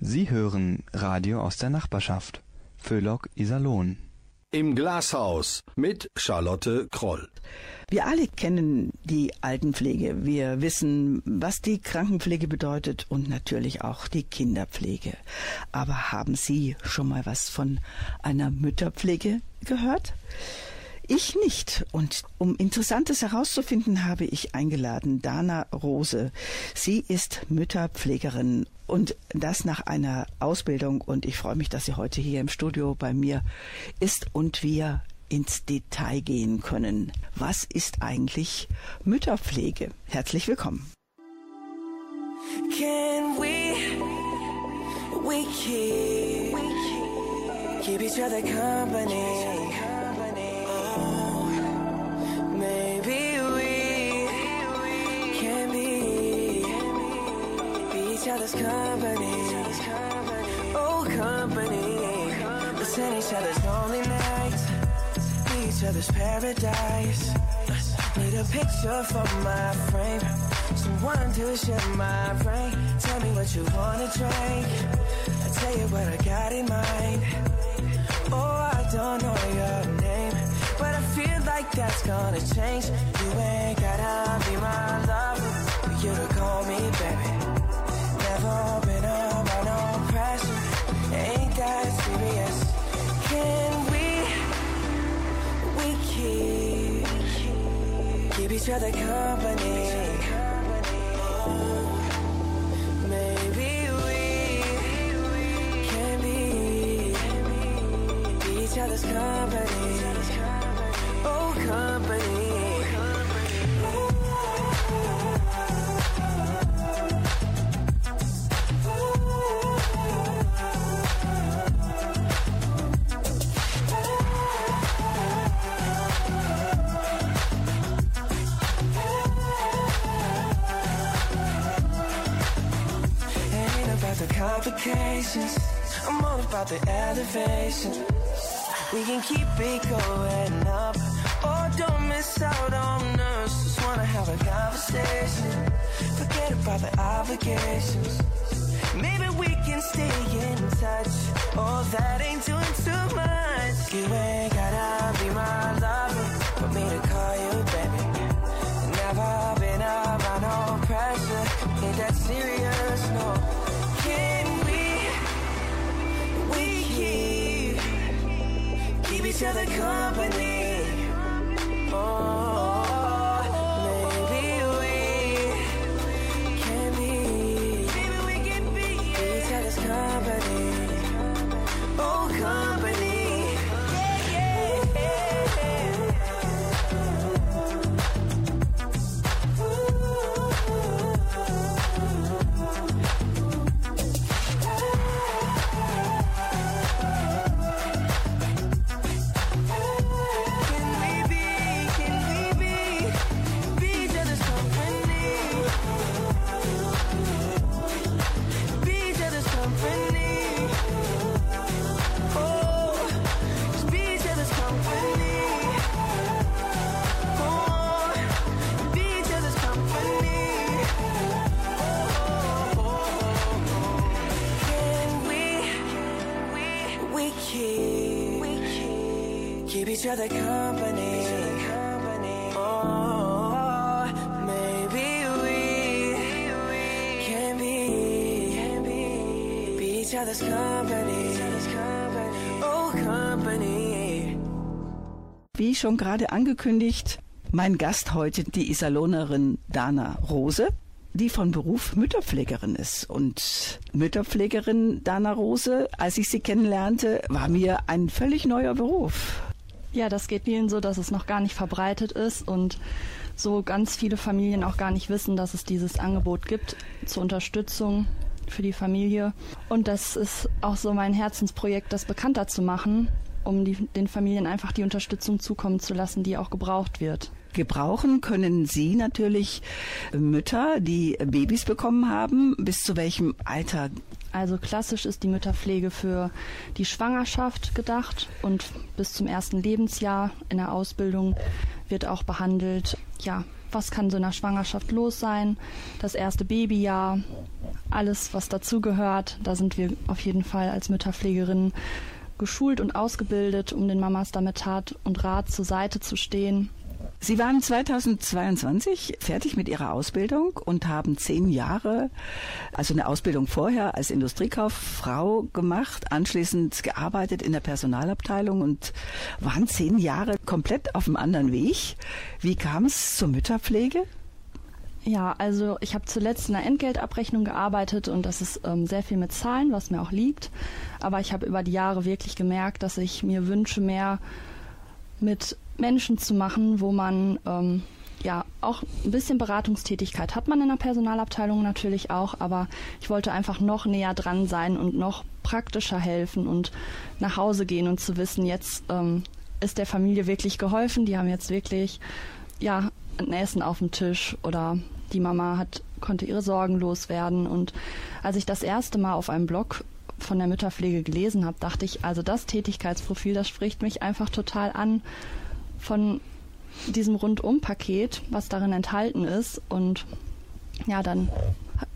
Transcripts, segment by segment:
Sie hören Radio aus der Nachbarschaft. Föhlock Iserlohn. Im Glashaus mit Charlotte Kroll. Wir alle kennen die Altenpflege. Wir wissen, was die Krankenpflege bedeutet und natürlich auch die Kinderpflege. Aber haben Sie schon mal was von einer Mütterpflege gehört? Ich nicht. Und um Interessantes herauszufinden, habe ich eingeladen Dana Rose. Sie ist Mütterpflegerin und das nach einer Ausbildung. Und ich freue mich, dass sie heute hier im Studio bei mir ist und wir ins Detail gehen können. Was ist eigentlich Mütterpflege? Herzlich willkommen. Can we, we keep, keep each other company? Other's company. Oh, company. Listen each other's lonely nights. Be Each other's paradise. Need a picture for my frame. Someone to share my brain. Tell me what you wanna drink. I tell you what I got in mind. Oh, I don't know your name. But I feel like that's gonna change. You ain't gotta be my lover. For you to call me baby never been no pressure. Ain't that serious? Can we, we keep, keep each other company? Maybe we can be each other's company. Oh, company. Complications. I'm all about the elevation. We can keep it going up. Oh, don't miss out on us. Just wanna have a conversation. Forget about the obligations. Maybe we can stay in touch. Oh, that ain't doing too much. You ain't gotta be my lover for me to call you baby. Never been under no pressure. Ain't that serious? Each other company. Oh, schon gerade angekündigt, mein Gast heute die Iserlohnerin Dana Rose die von Beruf Mütterpflegerin ist. Und Mütterpflegerin Dana Rose, als ich sie kennenlernte, war mir ein völlig neuer Beruf. Ja, das geht vielen so, dass es noch gar nicht verbreitet ist und so ganz viele Familien auch gar nicht wissen, dass es dieses Angebot gibt zur Unterstützung für die Familie. Und das ist auch so mein Herzensprojekt, das bekannter zu machen, um die, den Familien einfach die Unterstützung zukommen zu lassen, die auch gebraucht wird. Gebrauchen können Sie natürlich Mütter, die Babys bekommen haben. Bis zu welchem Alter also klassisch ist die Mütterpflege für die Schwangerschaft gedacht und bis zum ersten Lebensjahr in der Ausbildung wird auch behandelt, ja, was kann so in der Schwangerschaft los sein, das erste Babyjahr, alles, was dazugehört. Da sind wir auf jeden Fall als Mütterpflegerin geschult und ausgebildet, um den Mamas damit Tat und Rat zur Seite zu stehen. Sie waren 2022 fertig mit Ihrer Ausbildung und haben zehn Jahre, also eine Ausbildung vorher als Industriekauffrau gemacht, anschließend gearbeitet in der Personalabteilung und waren zehn Jahre komplett auf einem anderen Weg. Wie kam es zur Mütterpflege? Ja, also ich habe zuletzt in der Entgeltabrechnung gearbeitet und das ist ähm, sehr viel mit Zahlen, was mir auch liegt. Aber ich habe über die Jahre wirklich gemerkt, dass ich mir wünsche, mehr mit Menschen zu machen, wo man ähm, ja auch ein bisschen Beratungstätigkeit hat man in der Personalabteilung natürlich auch, aber ich wollte einfach noch näher dran sein und noch praktischer helfen und nach Hause gehen und zu wissen, jetzt ähm, ist der Familie wirklich geholfen, die haben jetzt wirklich ja ein Essen auf dem Tisch oder die Mama hat konnte ihre Sorgen loswerden. Und als ich das erste Mal auf einem Blog von der Mütterpflege gelesen habe, dachte ich, also das Tätigkeitsprofil, das spricht mich einfach total an von diesem Rundum-Paket, was darin enthalten ist. Und ja, dann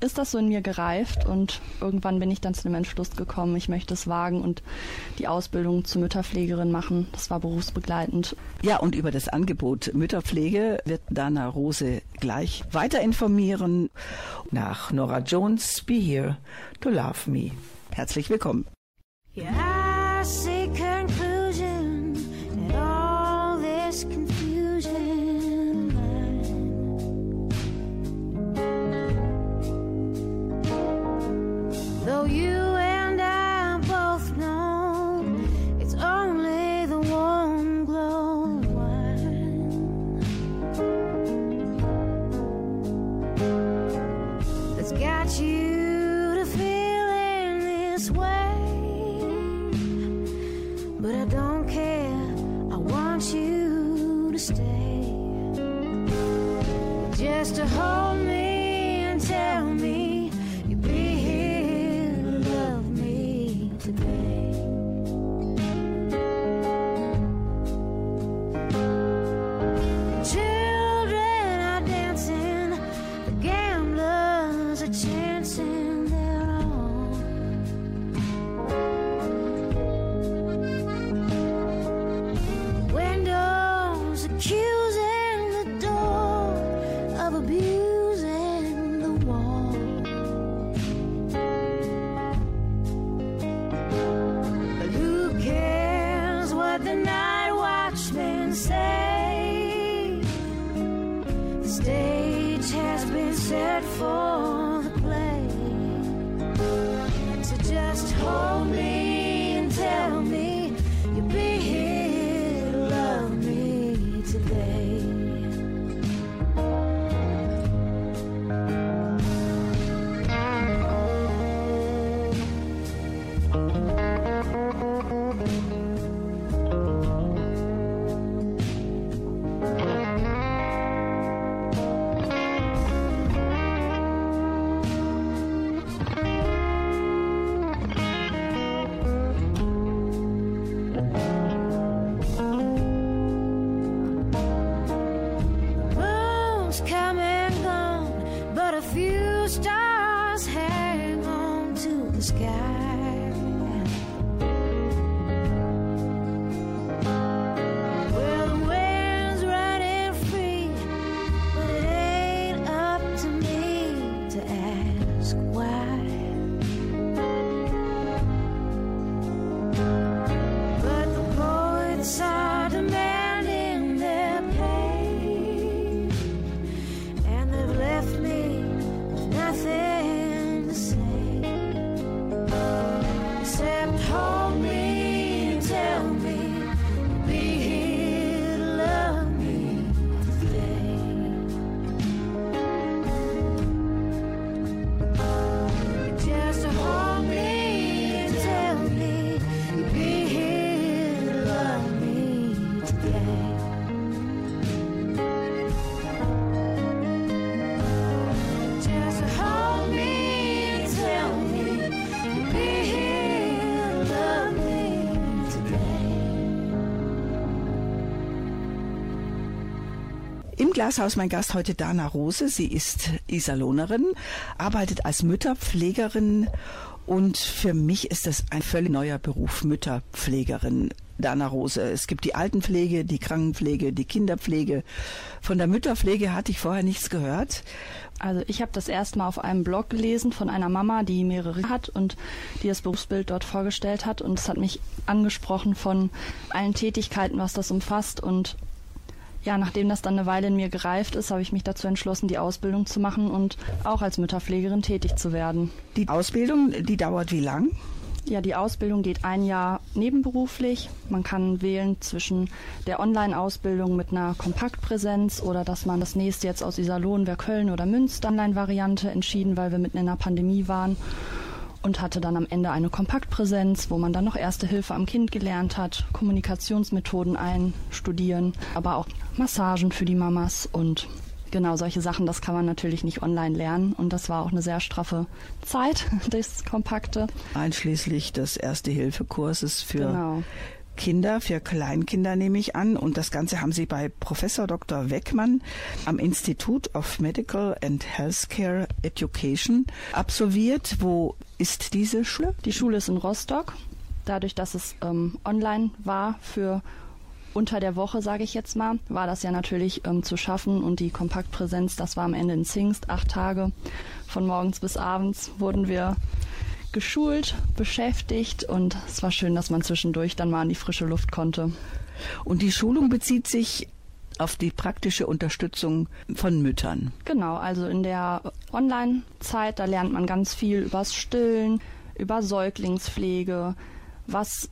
ist das so in mir gereift und irgendwann bin ich dann zu dem Entschluss gekommen, ich möchte es wagen und die Ausbildung zur Mütterpflegerin machen. Das war berufsbegleitend. Ja, und über das Angebot Mütterpflege wird Dana Rose gleich weiter informieren. Nach Nora Jones, Be Here to Love Me. Herzlich willkommen. Yeah, Glashaus mein Gast heute Dana Rose. Sie ist Iserlohnerin, arbeitet als Mütterpflegerin und für mich ist das ein völlig neuer Beruf, Mütterpflegerin. Dana Rose. Es gibt die Altenpflege, die Krankenpflege, die Kinderpflege. Von der Mütterpflege hatte ich vorher nichts gehört. Also ich habe das erstmal auf einem Blog gelesen von einer Mama, die mehrere hat und die das Berufsbild dort vorgestellt hat. Und es hat mich angesprochen von allen Tätigkeiten, was das umfasst. Und ja, nachdem das dann eine Weile in mir gereift ist, habe ich mich dazu entschlossen, die Ausbildung zu machen und auch als Mütterpflegerin tätig zu werden. Die Ausbildung, die dauert wie lang? Ja, die Ausbildung geht ein Jahr nebenberuflich. Man kann wählen zwischen der Online-Ausbildung mit einer Kompaktpräsenz oder dass man das nächste jetzt aus Iserlohn Köln oder Münster Online-Variante entschieden, weil wir mitten in einer Pandemie waren und hatte dann am Ende eine Kompaktpräsenz, wo man dann noch Erste Hilfe am Kind gelernt hat, Kommunikationsmethoden einstudieren, aber auch Massagen für die Mamas und genau solche Sachen, das kann man natürlich nicht online lernen und das war auch eine sehr straffe Zeit, das Kompakte. Einschließlich des Erste-Hilfe-Kurses für Genau. Kinder, für Kleinkinder nehme ich an. Und das Ganze haben Sie bei Professor Dr. Weckmann am Institute of Medical and Healthcare Education absolviert. Wo ist diese Schule? Die Schule ist in Rostock. Dadurch, dass es ähm, online war für unter der Woche, sage ich jetzt mal, war das ja natürlich ähm, zu schaffen und die Kompaktpräsenz, das war am Ende in Zingst, acht Tage. Von morgens bis abends wurden wir geschult, beschäftigt und es war schön, dass man zwischendurch dann mal in die frische Luft konnte. Und die Schulung bezieht sich auf die praktische Unterstützung von Müttern. Genau, also in der Online-Zeit, da lernt man ganz viel übers Stillen, über Säuglingspflege, was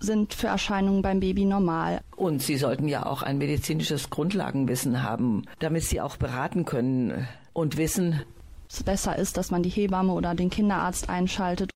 sind für Erscheinungen beim Baby normal. Und Sie sollten ja auch ein medizinisches Grundlagenwissen haben, damit Sie auch beraten können und wissen, besser ist, dass man die Hebamme oder den Kinderarzt einschaltet.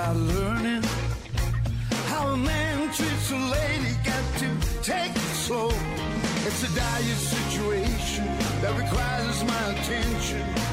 Start learning how a man treats a lady. Got to take it slow. It's a dire situation that requires my attention.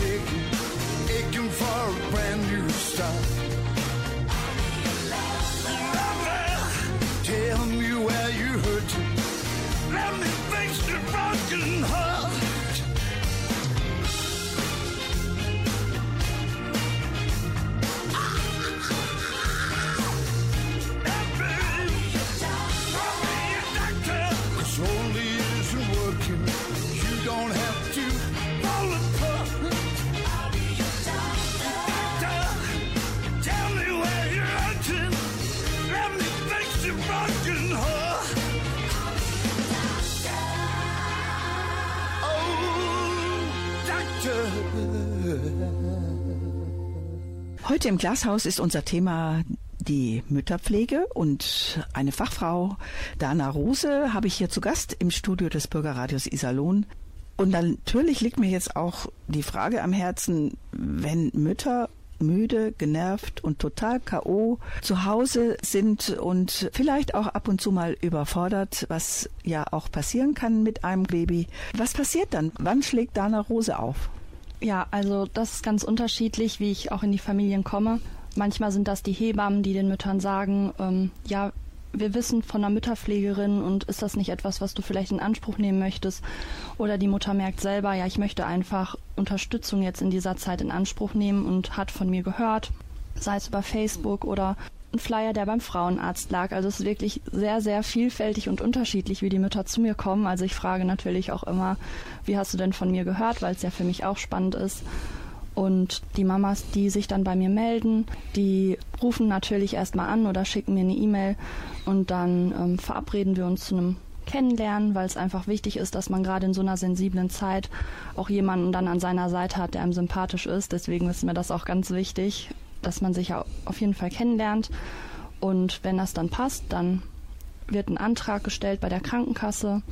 You. Im Glashaus ist unser Thema die Mütterpflege und eine Fachfrau, Dana Rose, habe ich hier zu Gast im Studio des Bürgerradios Iserlohn. Und natürlich liegt mir jetzt auch die Frage am Herzen, wenn Mütter müde, genervt und total KO zu Hause sind und vielleicht auch ab und zu mal überfordert, was ja auch passieren kann mit einem Baby. Was passiert dann? Wann schlägt Dana Rose auf? Ja, also das ist ganz unterschiedlich, wie ich auch in die Familien komme. Manchmal sind das die Hebammen, die den Müttern sagen, ähm, ja, wir wissen von einer Mütterpflegerin und ist das nicht etwas, was du vielleicht in Anspruch nehmen möchtest? Oder die Mutter merkt selber, ja, ich möchte einfach Unterstützung jetzt in dieser Zeit in Anspruch nehmen und hat von mir gehört, sei es über Facebook oder ein Flyer, der beim Frauenarzt lag. Also es ist wirklich sehr, sehr vielfältig und unterschiedlich, wie die Mütter zu mir kommen. Also ich frage natürlich auch immer, wie hast du denn von mir gehört, weil es ja für mich auch spannend ist. Und die Mamas, die sich dann bei mir melden, die rufen natürlich erstmal an oder schicken mir eine E-Mail und dann ähm, verabreden wir uns zu einem Kennenlernen, weil es einfach wichtig ist, dass man gerade in so einer sensiblen Zeit auch jemanden dann an seiner Seite hat, der einem sympathisch ist. Deswegen ist mir das auch ganz wichtig, dass man sich ja auf jeden Fall kennenlernt. Und wenn das dann passt, dann wird ein Antrag gestellt bei der Krankenkasse.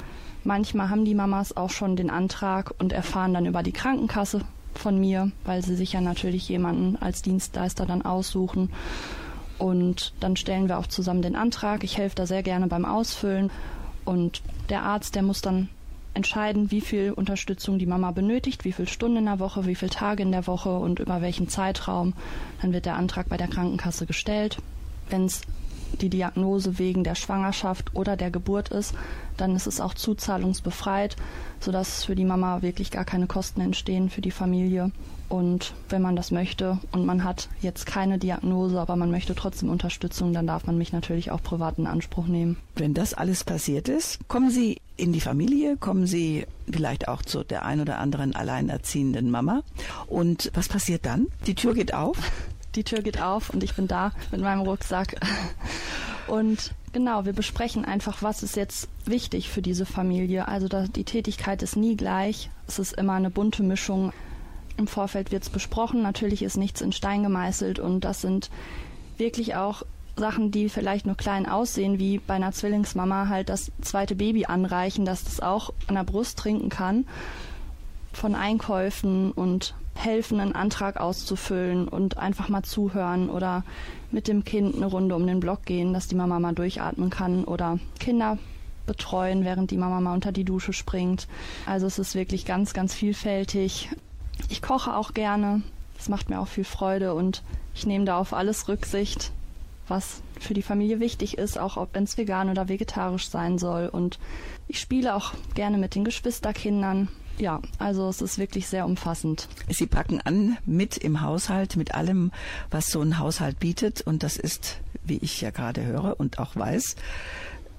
Manchmal haben die Mamas auch schon den Antrag und erfahren dann über die Krankenkasse von mir, weil sie sich ja natürlich jemanden als Dienstleister dann aussuchen. Und dann stellen wir auch zusammen den Antrag. Ich helfe da sehr gerne beim Ausfüllen. Und der Arzt, der muss dann entscheiden, wie viel Unterstützung die Mama benötigt, wie viele Stunden in der Woche, wie viele Tage in der Woche und über welchen Zeitraum. Dann wird der Antrag bei der Krankenkasse gestellt. Wenn es die Diagnose wegen der Schwangerschaft oder der Geburt ist, dann ist es auch zuzahlungsbefreit, sodass für die Mama wirklich gar keine Kosten entstehen für die Familie. Und wenn man das möchte und man hat jetzt keine Diagnose, aber man möchte trotzdem Unterstützung, dann darf man mich natürlich auch privat in Anspruch nehmen. Wenn das alles passiert ist, kommen Sie in die Familie, kommen Sie vielleicht auch zu der ein oder anderen alleinerziehenden Mama. Und was passiert dann? Die Tür geht auf. Die Tür geht auf und ich bin da mit meinem Rucksack. Und genau, wir besprechen einfach, was ist jetzt wichtig für diese Familie. Also die Tätigkeit ist nie gleich. Es ist immer eine bunte Mischung. Im Vorfeld wird es besprochen. Natürlich ist nichts in Stein gemeißelt und das sind wirklich auch Sachen, die vielleicht nur klein aussehen, wie bei einer Zwillingsmama halt das zweite Baby anreichen, dass das auch an der Brust trinken kann. Von Einkäufen und helfen, einen Antrag auszufüllen und einfach mal zuhören oder mit dem Kind eine Runde um den Block gehen, dass die Mama mal durchatmen kann oder Kinder betreuen, während die Mama mal unter die Dusche springt. Also es ist wirklich ganz, ganz vielfältig. Ich koche auch gerne. Das macht mir auch viel Freude und ich nehme da auf alles Rücksicht, was für die Familie wichtig ist, auch ob es vegan oder vegetarisch sein soll. Und ich spiele auch gerne mit den Geschwisterkindern. Ja, also es ist wirklich sehr umfassend. Sie packen an mit im Haushalt, mit allem, was so ein Haushalt bietet. Und das ist, wie ich ja gerade höre und auch weiß,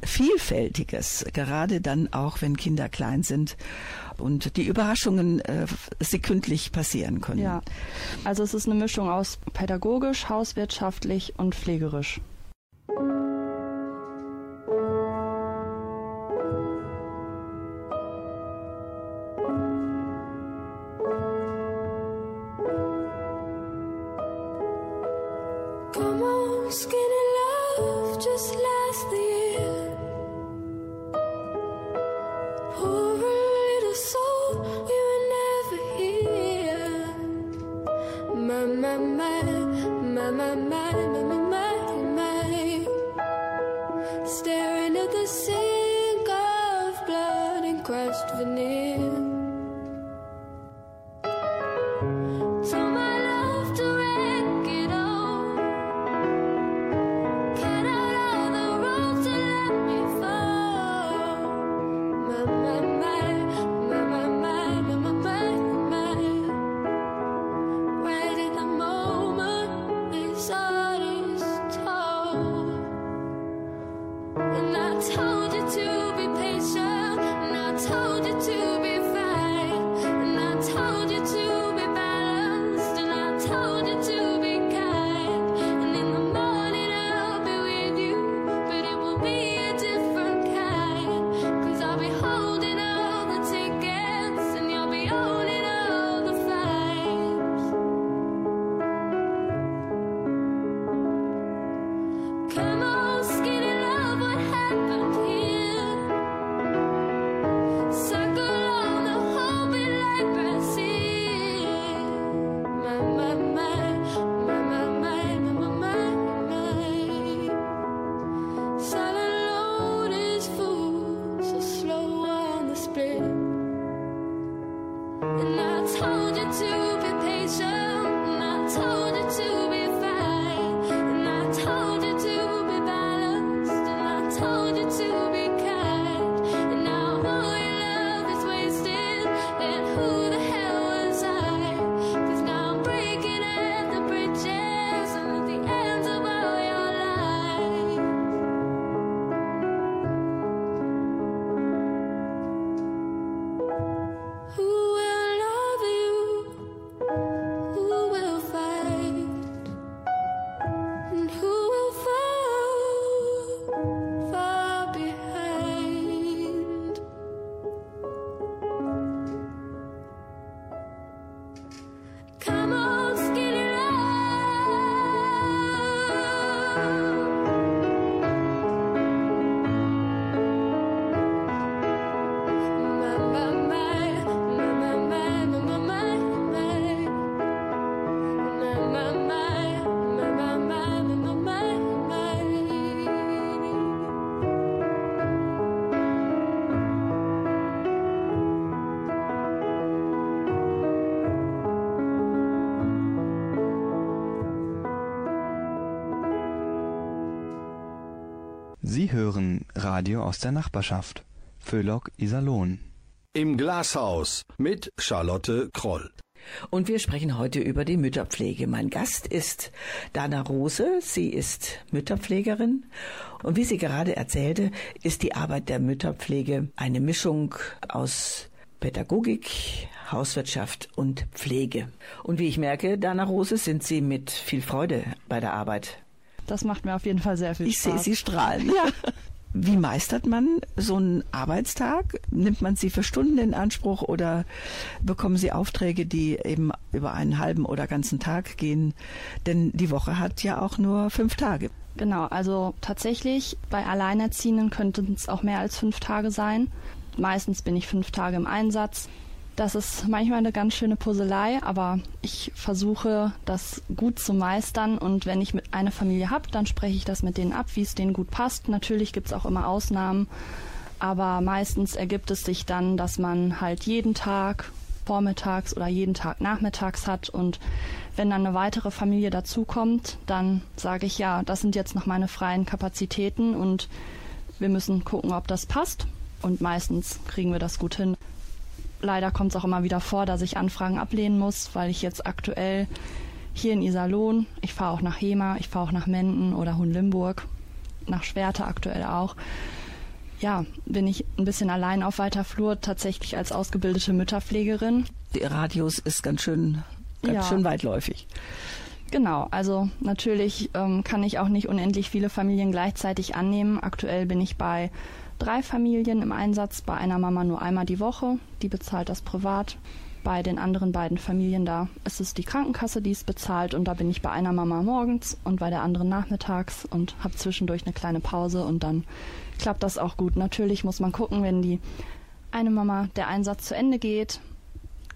Vielfältiges, gerade dann auch, wenn Kinder klein sind und die Überraschungen äh, sekündlich passieren können. Ja, also es ist eine Mischung aus pädagogisch, hauswirtschaftlich und pflegerisch. Sink of blood and crushed veneer. Sie hören Radio aus der Nachbarschaft. Föhlock Iserlohn. Im Glashaus mit Charlotte Kroll. Und wir sprechen heute über die Mütterpflege. Mein Gast ist Dana Rose. Sie ist Mütterpflegerin. Und wie sie gerade erzählte, ist die Arbeit der Mütterpflege eine Mischung aus Pädagogik, Hauswirtschaft und Pflege. Und wie ich merke, Dana Rose, sind Sie mit viel Freude bei der Arbeit. Das macht mir auf jeden Fall sehr viel Ich sehe Spaß. Sie strahlen. Ja. Wie meistert man so einen Arbeitstag? Nimmt man sie für Stunden in Anspruch oder bekommen Sie Aufträge, die eben über einen halben oder ganzen Tag gehen? Denn die Woche hat ja auch nur fünf Tage. Genau, also tatsächlich bei Alleinerziehenden könnten es auch mehr als fünf Tage sein. Meistens bin ich fünf Tage im Einsatz. Das ist manchmal eine ganz schöne Puzzlei, aber ich versuche das gut zu meistern und wenn ich mit eine Familie habe, dann spreche ich das mit denen ab, wie es denen gut passt. Natürlich gibt es auch immer Ausnahmen, aber meistens ergibt es sich dann, dass man halt jeden Tag vormittags oder jeden Tag nachmittags hat und wenn dann eine weitere Familie dazukommt, dann sage ich ja, das sind jetzt noch meine freien Kapazitäten und wir müssen gucken, ob das passt und meistens kriegen wir das gut hin. Leider kommt es auch immer wieder vor, dass ich Anfragen ablehnen muss, weil ich jetzt aktuell hier in Iserlohn, ich fahre auch nach Hema, ich fahre auch nach Menden oder Hohenlimburg, nach Schwerte aktuell auch. Ja, bin ich ein bisschen allein auf weiter Flur, tatsächlich als ausgebildete Mütterpflegerin. Der Radius ist ganz schön, ganz Ja. schön weitläufig. Genau, also natürlich ähm, kann ich auch nicht unendlich viele Familien gleichzeitig annehmen. Aktuell bin ich bei drei Familien im Einsatz, bei einer Mama nur einmal die Woche, die bezahlt das privat. Bei den anderen beiden Familien da ist es die Krankenkasse, die es bezahlt und da bin ich bei einer Mama morgens und bei der anderen nachmittags und habe zwischendurch eine kleine Pause und dann klappt das auch gut. Natürlich muss man gucken, wenn die eine Mama der Einsatz zu Ende geht,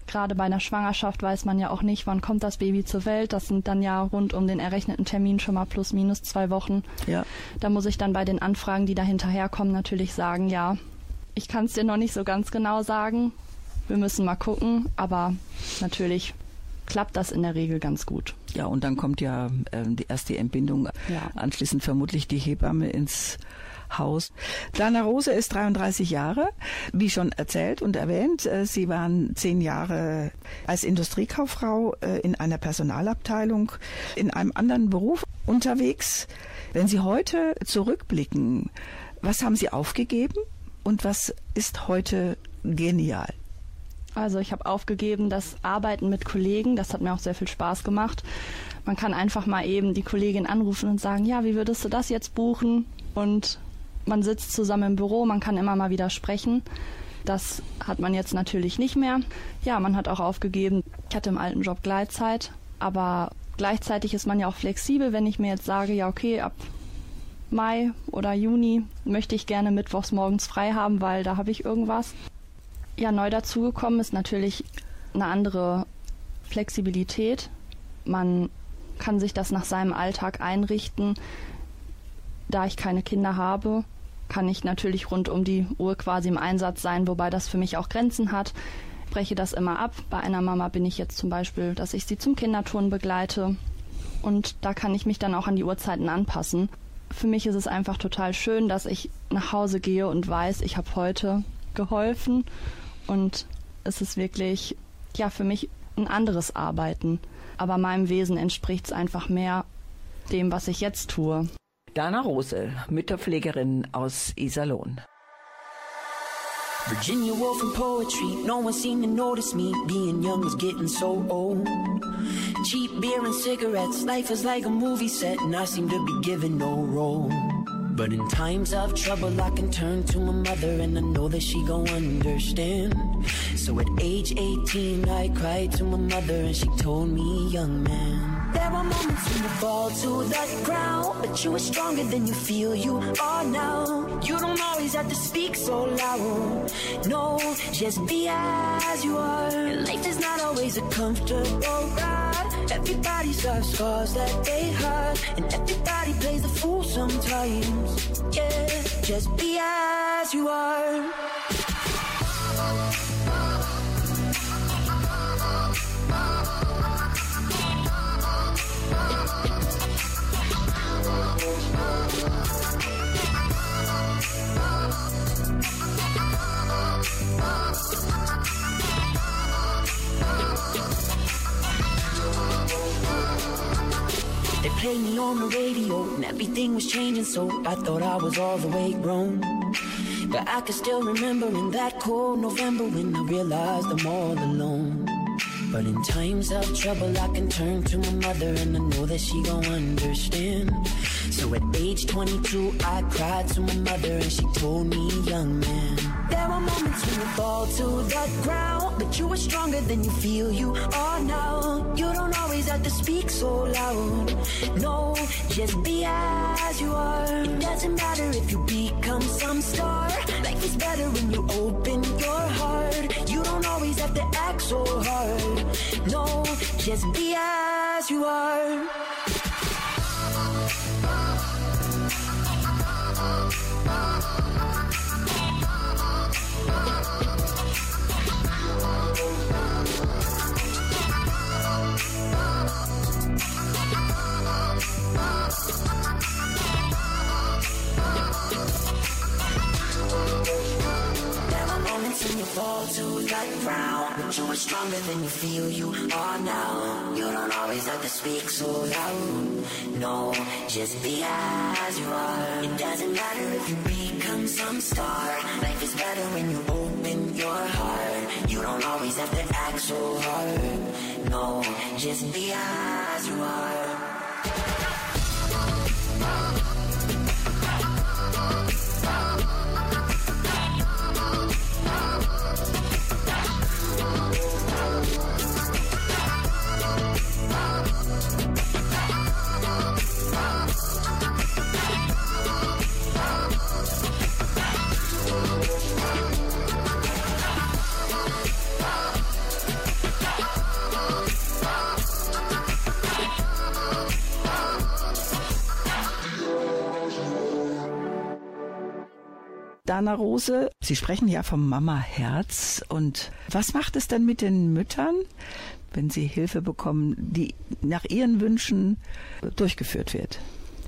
gerade bei einer Schwangerschaft weiß man ja auch nicht, wann kommt das Baby zur Welt. Das sind dann ja rund um den errechneten Termin schon mal plus minus zwei Wochen. Ja. Da muss ich dann bei den Anfragen, die da hinterherkommen, natürlich sagen, ja, ich kann es dir noch nicht so ganz genau sagen. Wir müssen mal gucken, aber natürlich klappt das in der Regel ganz gut. Ja, und dann kommt ja ähm, die erste Entbindung, Ja. anschließend vermutlich die Hebamme ins Haus. Dana Rose ist 33 Jahre, wie schon erzählt und erwähnt. äh, Sie waren zehn Jahre als Industriekauffrau äh, in einer Personalabteilung in einem anderen Beruf unterwegs. Wenn Sie heute zurückblicken, was haben Sie aufgegeben und was ist heute genial? Also ich habe aufgegeben, das Arbeiten mit Kollegen, das hat mir auch sehr viel Spaß gemacht. Man kann einfach mal eben die Kollegin anrufen und sagen, ja, wie würdest du das jetzt buchen? Und man sitzt zusammen im Büro, man kann immer mal wieder sprechen. Das hat man jetzt natürlich nicht mehr. Ja, man hat auch aufgegeben, ich hatte im alten Job Gleitzeit, aber gleichzeitig ist man ja auch flexibel, wenn ich mir jetzt sage, ja, okay, ab Mai oder Juni möchte ich gerne mittwochs morgens frei haben, weil da habe ich irgendwas. Ja, neu dazugekommen ist natürlich eine andere Flexibilität. Man kann sich das nach seinem Alltag einrichten. Da ich keine Kinder habe, kann ich natürlich rund um die Uhr quasi im Einsatz sein, wobei das für mich auch Grenzen hat. Ich breche das immer ab. Bei einer Mama bin ich jetzt zum Beispiel, dass ich sie zum Kinderturnen begleite. Und da kann ich mich dann auch an die Uhrzeiten anpassen. Für mich ist es einfach total schön, dass ich nach Hause gehe und weiß, ich habe heute geholfen. Und es ist wirklich, ja, für mich ein anderes Arbeiten. Aber meinem Wesen entspricht es einfach mehr dem, was ich jetzt tue. Dana Rose, Mütterpflegerin aus Iserlohn. Virginia Woolf and poetry, no one seemed to notice me. Being young was getting so old. Cheap beer and cigarettes, life is like a movie set, and I seem to be given no role. But in times of trouble, I can turn to my mother, and I know that she gon' understand. So at age 18, I cried to my mother, and she told me, young man. There are moments when you fall to the ground, but you are stronger than you feel you are now. You don't always have to speak so loud. No, just be as you are. Life is not always a comfortable ride. Everybody's got scars that they hide, and everybody plays the fool sometimes. Yeah, just be as you are. Played me on the radio, and everything was changing, so I thought I was all the way grown. But I can still remember in that cold November when I realized I'm all alone. But in times of trouble, I can turn to my mother, and I know that she gon' understand. So at age 22, I cried to my mother, and she told me, young man, there are moments when you fall to the ground, but you are stronger than you feel you are now. You don't have to speak so loud. No, just be as you are. It doesn't matter if you become some star. Life is better when you open your heart. You don't always have to act so hard. No, just be as you are. You fall to ground, but you are stronger than you feel you are now. You don't always have to speak so loud. No, just be as you are. It doesn't matter if you become some star. Life is better when you open your heart. You don't always have to act so hard. No, just be as you are. Dana Rose, Sie sprechen ja vom Mama-Herz. Und was macht es denn mit den Müttern, wenn sie Hilfe bekommen, die nach ihren Wünschen durchgeführt wird?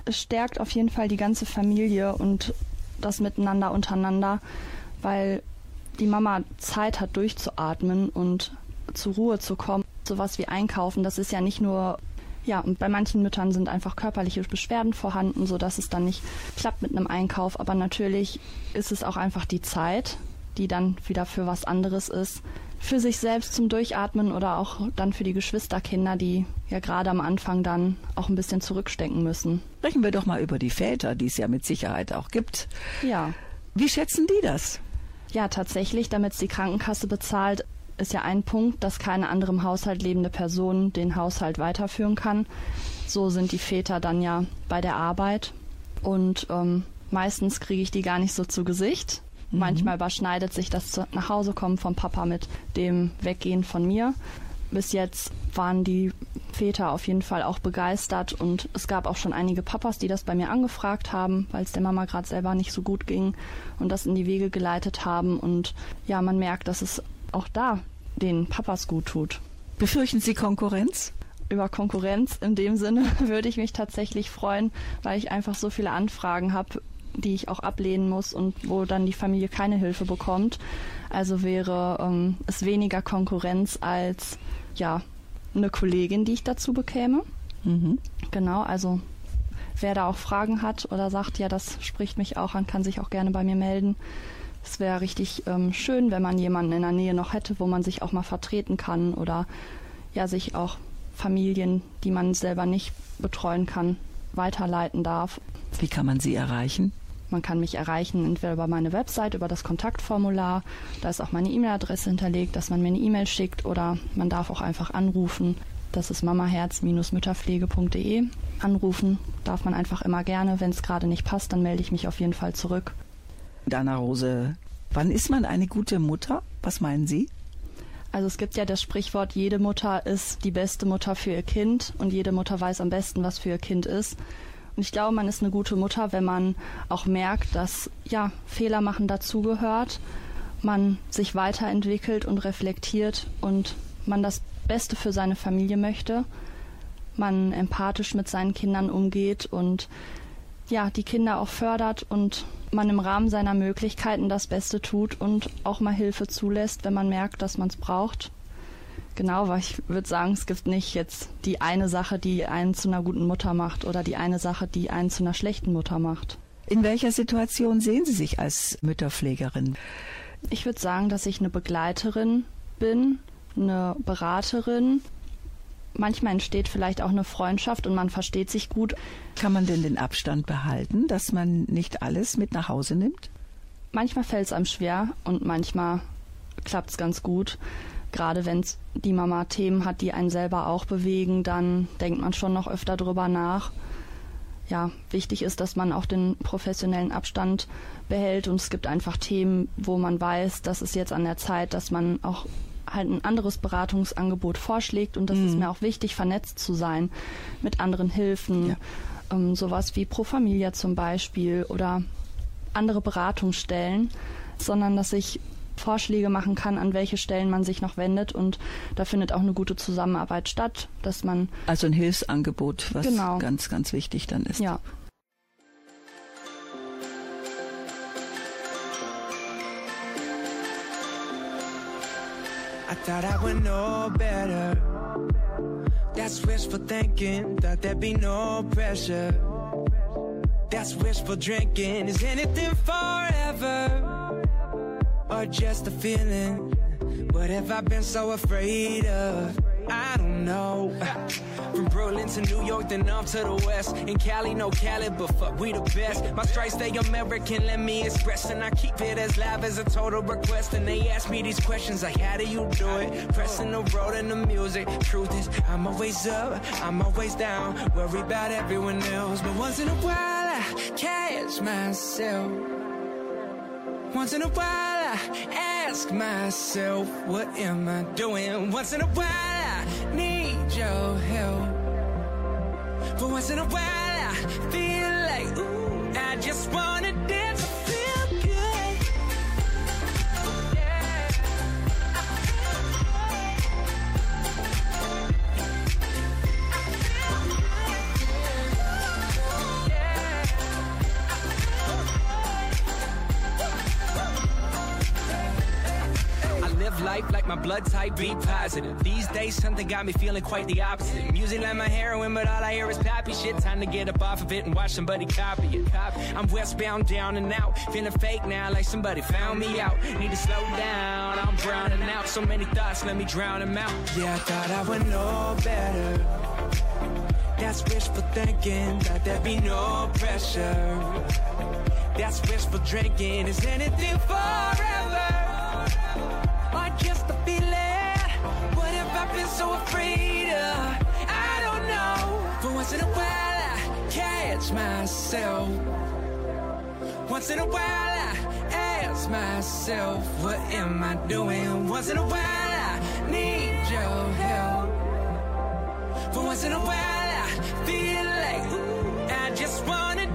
es stärkt auf jeden Fall die ganze Familie und das Miteinander untereinander, weil die Mama Zeit hat durchzuatmen und zur Ruhe zu kommen. Sowas wie Einkaufen, das ist ja nicht nur ja, und bei manchen Müttern sind einfach körperliche Beschwerden vorhanden, sodass es dann nicht klappt mit einem Einkauf. Aber natürlich ist es auch einfach die Zeit, die dann wieder für was anderes ist. Für sich selbst zum Durchatmen oder auch dann für die Geschwisterkinder, die ja gerade am Anfang dann auch ein bisschen zurückstecken müssen. Sprechen wir doch mal über die Väter, die es ja mit Sicherheit auch gibt. Ja. Wie schätzen die das? Ja, tatsächlich, damit es die Krankenkasse bezahlt, ist ja ein Punkt, dass keine andere im Haushalt lebende Person den Haushalt weiterführen kann. So sind die Väter dann ja bei der Arbeit und ähm, meistens kriege ich die gar nicht so zu Gesicht. Mhm. Manchmal überschneidet sich das nach Hause kommen vom Papa mit dem Weggehen von mir. Bis jetzt waren die Väter auf jeden Fall auch begeistert und es gab auch schon einige Papas, die das bei mir angefragt haben, weil es der Mama gerade selber nicht so gut ging und das in die Wege geleitet haben. Und ja, man merkt, dass es auch da den Papas gut tut. Befürchten Sie Konkurrenz? Über Konkurrenz in dem Sinne würde ich mich tatsächlich freuen, weil ich einfach so viele Anfragen habe, die ich auch ablehnen muss und wo dann die Familie keine Hilfe bekommt. Also wäre ähm, es weniger Konkurrenz als ja eine Kollegin, die ich dazu bekäme. Mhm. Genau, also wer da auch Fragen hat oder sagt, ja, das spricht mich auch an, kann sich auch gerne bei mir melden. Es wäre richtig ähm, schön, wenn man jemanden in der Nähe noch hätte, wo man sich auch mal vertreten kann oder ja, sich auch Familien, die man selber nicht betreuen kann, weiterleiten darf. Wie kann man Sie erreichen? Man kann mich erreichen entweder über meine Website, über das Kontaktformular. Da ist auch meine E-Mail-Adresse hinterlegt, dass man mir eine E-Mail schickt oder man darf auch einfach anrufen. Das ist mamaherz-mütterpflege.de. Anrufen darf man einfach immer gerne. Wenn es gerade nicht passt, dann melde ich mich auf jeden Fall zurück. Dana Rose, wann ist man eine gute Mutter? Was meinen Sie? Also es gibt ja das Sprichwort, jede Mutter ist die beste Mutter für ihr Kind und jede Mutter weiß am besten, was für ihr Kind ist. Und ich glaube, man ist eine gute Mutter, wenn man auch merkt, dass ja, Fehler machen dazugehört, man sich weiterentwickelt und reflektiert und man das Beste für seine Familie möchte, man empathisch mit seinen Kindern umgeht und ja, die Kinder auch fördert und man im Rahmen seiner Möglichkeiten das Beste tut und auch mal Hilfe zulässt, wenn man merkt, dass man es braucht. Genau, weil ich würde sagen, es gibt nicht jetzt die eine Sache, die einen zu einer guten Mutter macht oder die eine Sache, die einen zu einer schlechten Mutter macht. In welcher Situation sehen Sie sich als Mütterpflegerin? Ich würde sagen, dass ich eine Begleiterin bin, eine Beraterin. Manchmal entsteht vielleicht auch eine Freundschaft und man versteht sich gut. Kann man denn den Abstand behalten, dass man nicht alles mit nach Hause nimmt? Manchmal fällt es einem schwer und manchmal klappt es ganz gut. Gerade wenn die Mama Themen hat, die einen selber auch bewegen, dann denkt man schon noch öfter drüber nach. Ja, wichtig ist, dass man auch den professionellen Abstand behält und es gibt einfach Themen, wo man weiß, das ist jetzt an der Zeit, dass man auch halt ein anderes Beratungsangebot vorschlägt und das Mhm. ist mir auch wichtig, vernetzt zu sein mit anderen Hilfen, Ja. ähm, sowas wie Pro Familia zum Beispiel oder andere Beratungsstellen, sondern dass ich Vorschläge machen kann, an welche Stellen man sich noch wendet und da findet auch eine gute Zusammenarbeit statt, dass man Also ein Hilfsangebot, was Genau. ganz, ganz wichtig dann ist. ja I thought I would know better. That's wishful thinking, thought there'd be no pressure. That's wishful drinking. Is anything forever? Or just a feeling? What have I been so afraid of? I don't know. From Berlin to New York, then off to the west. In Cali, no Cali, but fuck, we the best. My stripes stay American, let me express. And I keep it as live as a total request. And they ask me these questions like, how do you do it? Pressing the road and the music. Truth is, I'm always up, I'm always down. Worry about everyone else. But once in a while, I catch myself. Once in a while, I ask myself, what am I doing? Once in a while, need your help. But once in a while, I feel life like my blood type B positive. These days, something got me feeling quite the opposite. Music like my heroin, but all I hear is poppy shit. Time to get up off of it and watch somebody copy it. I'm westbound, down and out. Feeling fake now, like somebody found me out. Need to slow down, I'm drowning out. So many thoughts, let me drown them out. Yeah, I thought I would know better. That's wishful thinking, that there'd be no pressure. That's wishful drinking. Is anything forever? Just a feeling? What have I been so afraid of? I don't know. But once in a while, I catch myself. Once in a while, I ask myself, what am I doing? Once in a while, I need your help. But once in a while, I feel like, ooh, I just wanna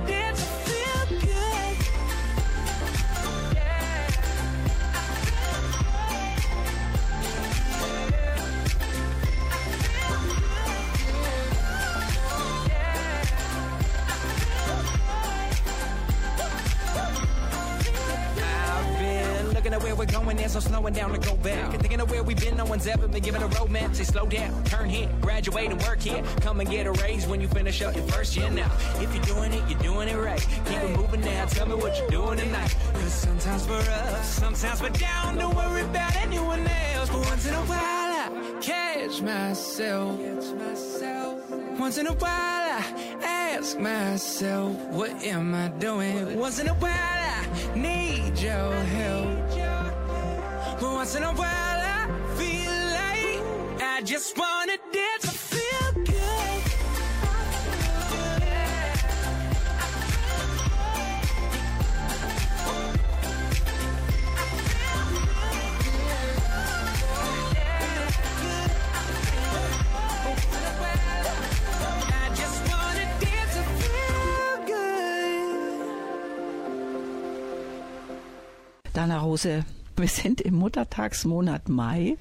there's no slowing down to go back. And thinking of where we've been, no one's ever been given a roadmap. Say slow down, turn here, graduate and work here. Come and get a raise when you finish up your first year now. If you're doing it, you're doing it right. Keep it moving now, tell me what you're doing tonight. Cause sometimes we're up, sometimes we're down. Don't worry about anyone else. But once in a while, I catch myself. Once in a while, I ask myself, what am I doing? Once in a while, I need your help. Once in a while, I feel like I just wanna dance, I feel good. I just wanna dance, I feel good. Dana Rose, wir sind im Muttertagsmonat Mai.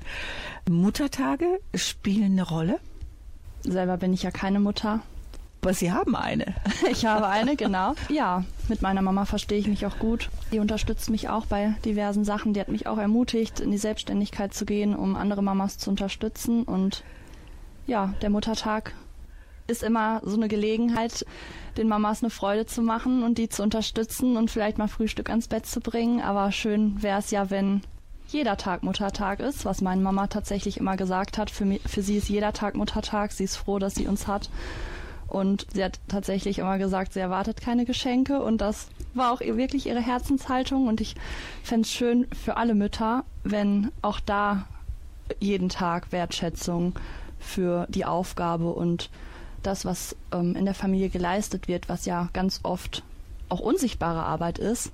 Muttertage spielen eine Rolle, selber bin ich ja keine Mutter. aber Sie haben eine. Ich habe eine, genau. Ja, mit meiner Mama verstehe ich mich auch gut. Die unterstützt mich auch bei diversen Sachen. Die hat mich auch ermutigt, in die Selbstständigkeit zu gehen, um andere Mamas zu unterstützen. Und ja, der Muttertag ist immer so eine Gelegenheit, den Mamas eine Freude zu machen und die zu unterstützen und vielleicht mal Frühstück ans Bett zu bringen. Aber schön wäre es ja, wenn jeder Tag Muttertag ist, was meine Mama tatsächlich immer gesagt hat. Für, mich, für sie ist jeder Tag Muttertag. Sie ist froh, dass sie uns hat. Und sie hat tatsächlich immer gesagt, sie erwartet keine Geschenke. Und das war auch wirklich ihre Herzenshaltung. Und ich fände es schön für alle Mütter, wenn auch da jeden Tag Wertschätzung für die Aufgabe und das, was ähm, in der Familie geleistet wird, was ja ganz oft auch unsichtbare Arbeit ist,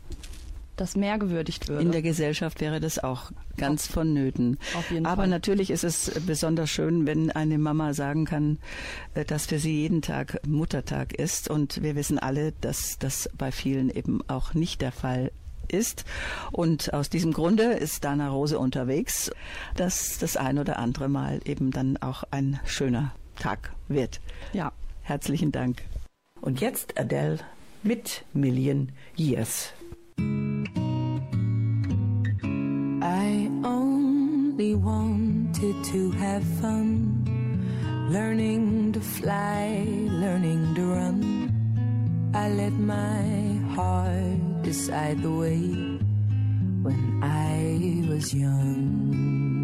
das mehr gewürdigt würde. In der Gesellschaft wäre das auch ganz vonnöten. Auf jeden Aber Fall. natürlich ist es besonders schön, wenn eine Mama sagen kann, äh, dass für sie jeden Tag Muttertag ist. Und wir wissen alle, dass das bei vielen eben auch nicht der Fall ist. Und aus diesem Grunde ist Dana Rose unterwegs, dass das ein oder andere Mal eben dann auch ein schöner Tag wird. Ja. Herzlichen Dank. Und jetzt Adele mit Million Years. I only wanted to have fun, learning to fly, learning to run. I let my heart decide the way when I was young.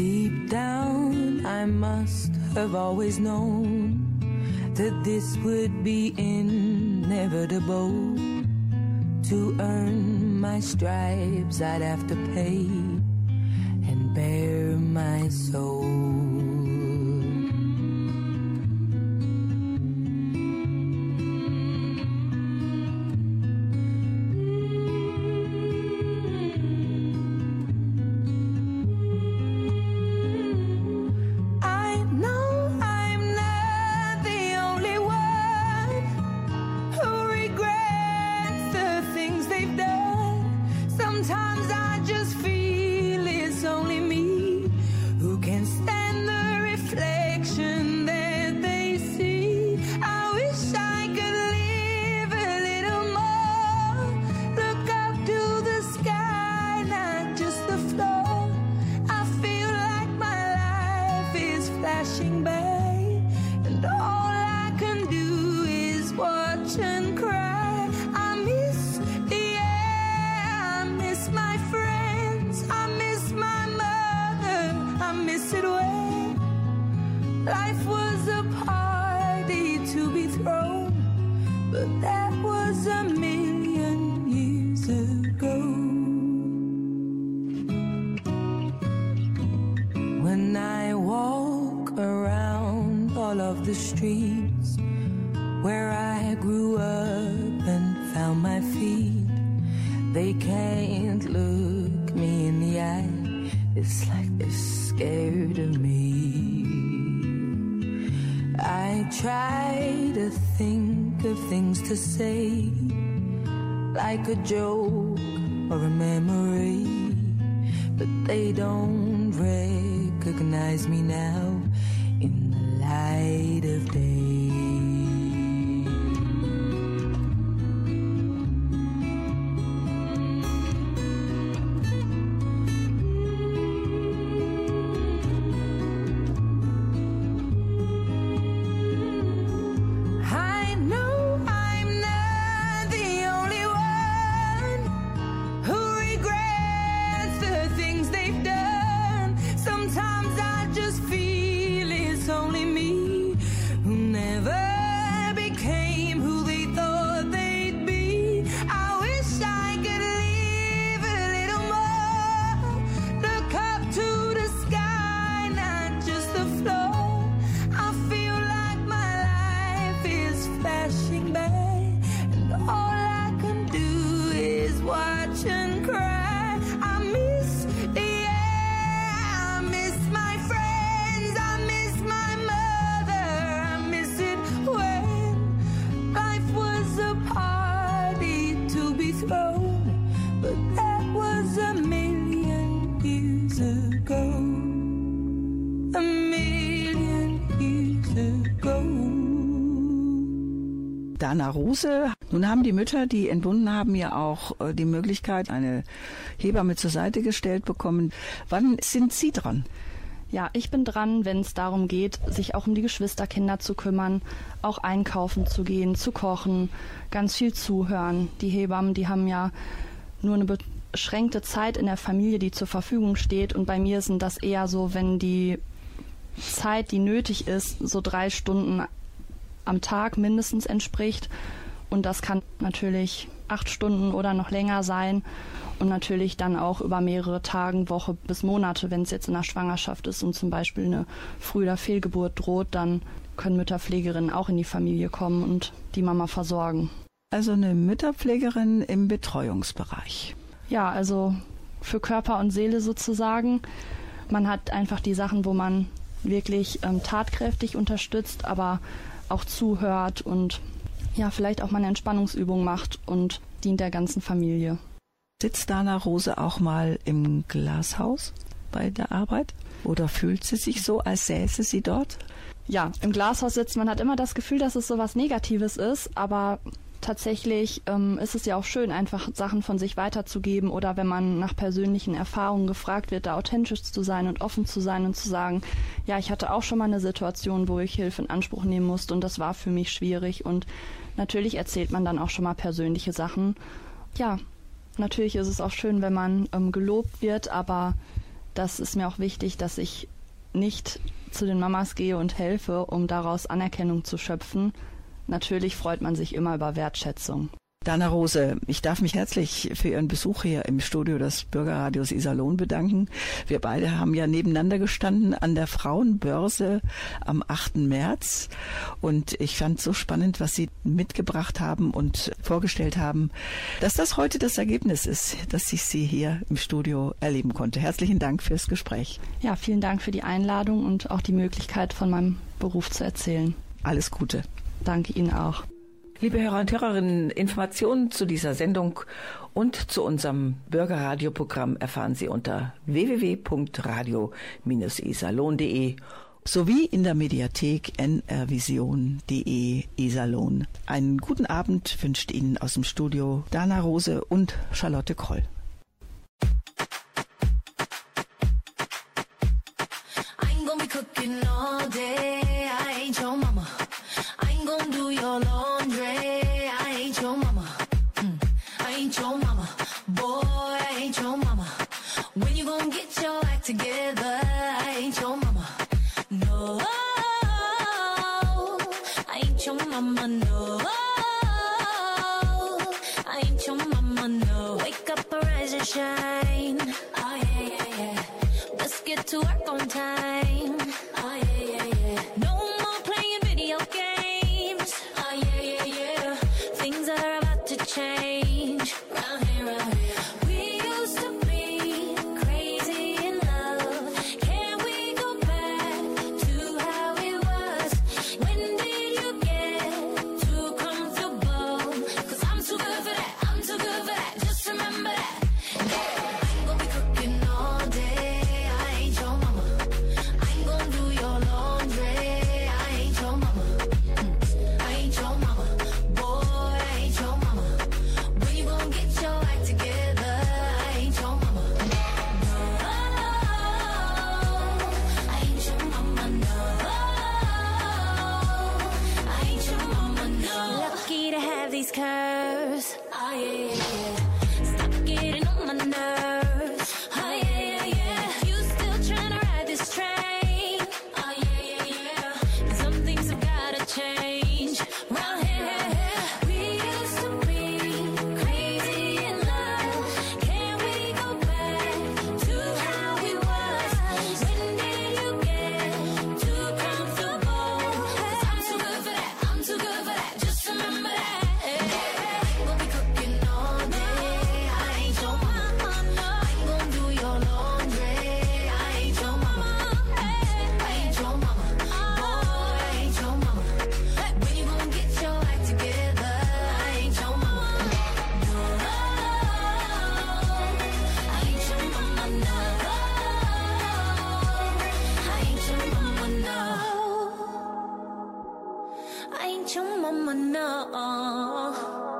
Deep down, I must have always known that this would be inevitable. To earn my stripes, I'd have to pay and bare my soul. Scared of me. I try to think of things to say, like a joke or a memory but they don't recognize me now in the light of day. Rose Nun haben die Mütter, die entbunden haben, ja auch äh, die Möglichkeit, eine Hebamme zur Seite gestellt bekommen. Wann sind Sie dran? Ja, ich bin dran, wenn es darum geht, sich auch um die Geschwisterkinder zu kümmern, auch einkaufen zu gehen, zu kochen, ganz viel zuhören. Die Hebammen, die haben ja nur eine beschränkte Zeit in der Familie, die zur Verfügung steht. Und bei mir sind das eher so, wenn die Zeit, die nötig ist, so drei Stunden am Tag mindestens entspricht. Und das kann natürlich acht Stunden oder noch länger sein. Und natürlich dann auch über mehrere Tage, Woche bis Monate, wenn es jetzt in der Schwangerschaft ist und zum Beispiel eine Früh- oder Fehlgeburt droht, dann können Mütterpflegerinnen auch in die Familie kommen und die Mama versorgen. Also eine Mütterpflegerin im Betreuungsbereich. Ja, also für Körper und Seele sozusagen. Man hat einfach die Sachen, wo man wirklich ähm, tatkräftig unterstützt, aber auch zuhört und ja, vielleicht auch mal eine Entspannungsübung macht und dient der ganzen Familie. Sitzt Dana Rose auch mal im Glashaus bei der Arbeit? Oder fühlt sie sich so, als säße sie dort? Ja, im Glashaus sitzt man hat immer das Gefühl, dass es so was Negatives ist, aber tatsächlich ähm, ist es ja auch schön, einfach Sachen von sich weiterzugeben oder wenn man nach persönlichen Erfahrungen gefragt wird, da authentisch zu sein und offen zu sein und zu sagen, ja, ich hatte auch schon mal eine Situation, wo ich Hilfe in Anspruch nehmen musste und das war für mich schwierig und natürlich erzählt man dann auch schon mal persönliche Sachen. Ja, natürlich ist es auch schön, wenn man ähm, gelobt wird, aber das ist mir auch wichtig, dass ich nicht zu den Mamas gehe und helfe, um daraus Anerkennung zu schöpfen. Natürlich freut man sich immer über Wertschätzung. Dana Rose, ich darf mich herzlich für Ihren Besuch hier im Studio des Bürgerradios Iserlohn bedanken. Wir beide haben ja nebeneinander gestanden an der Frauenbörse am 8. März und ich fand so spannend, was Sie mitgebracht haben und vorgestellt haben, dass das heute das Ergebnis ist, dass ich Sie hier im Studio erleben konnte. Herzlichen Dank fürs Gespräch. Ja, vielen Dank für die Einladung und auch die Möglichkeit, von meinem Beruf zu erzählen. Alles Gute. Danke Ihnen auch. Liebe Hörer und Hörerinnen, Informationen zu dieser Sendung und zu unserem Bürgerradioprogramm erfahren Sie unter www.radio-isalon.de sowie in der Mediathek nrvision.de Iserlohn. Einen guten Abend wünscht Ihnen aus dem Studio Dana Rose und Charlotte Kroll. Cooking all day. Together? I ain't your mama. No, I ain't your mama. No, I ain't your mama. No, wake up, arise and shine. Oh yeah, yeah, yeah. Let's get to work on time. Oh yeah, yeah, yeah. No more playing video games. Oh yeah, yeah, yeah. Things are about to change. your mama now.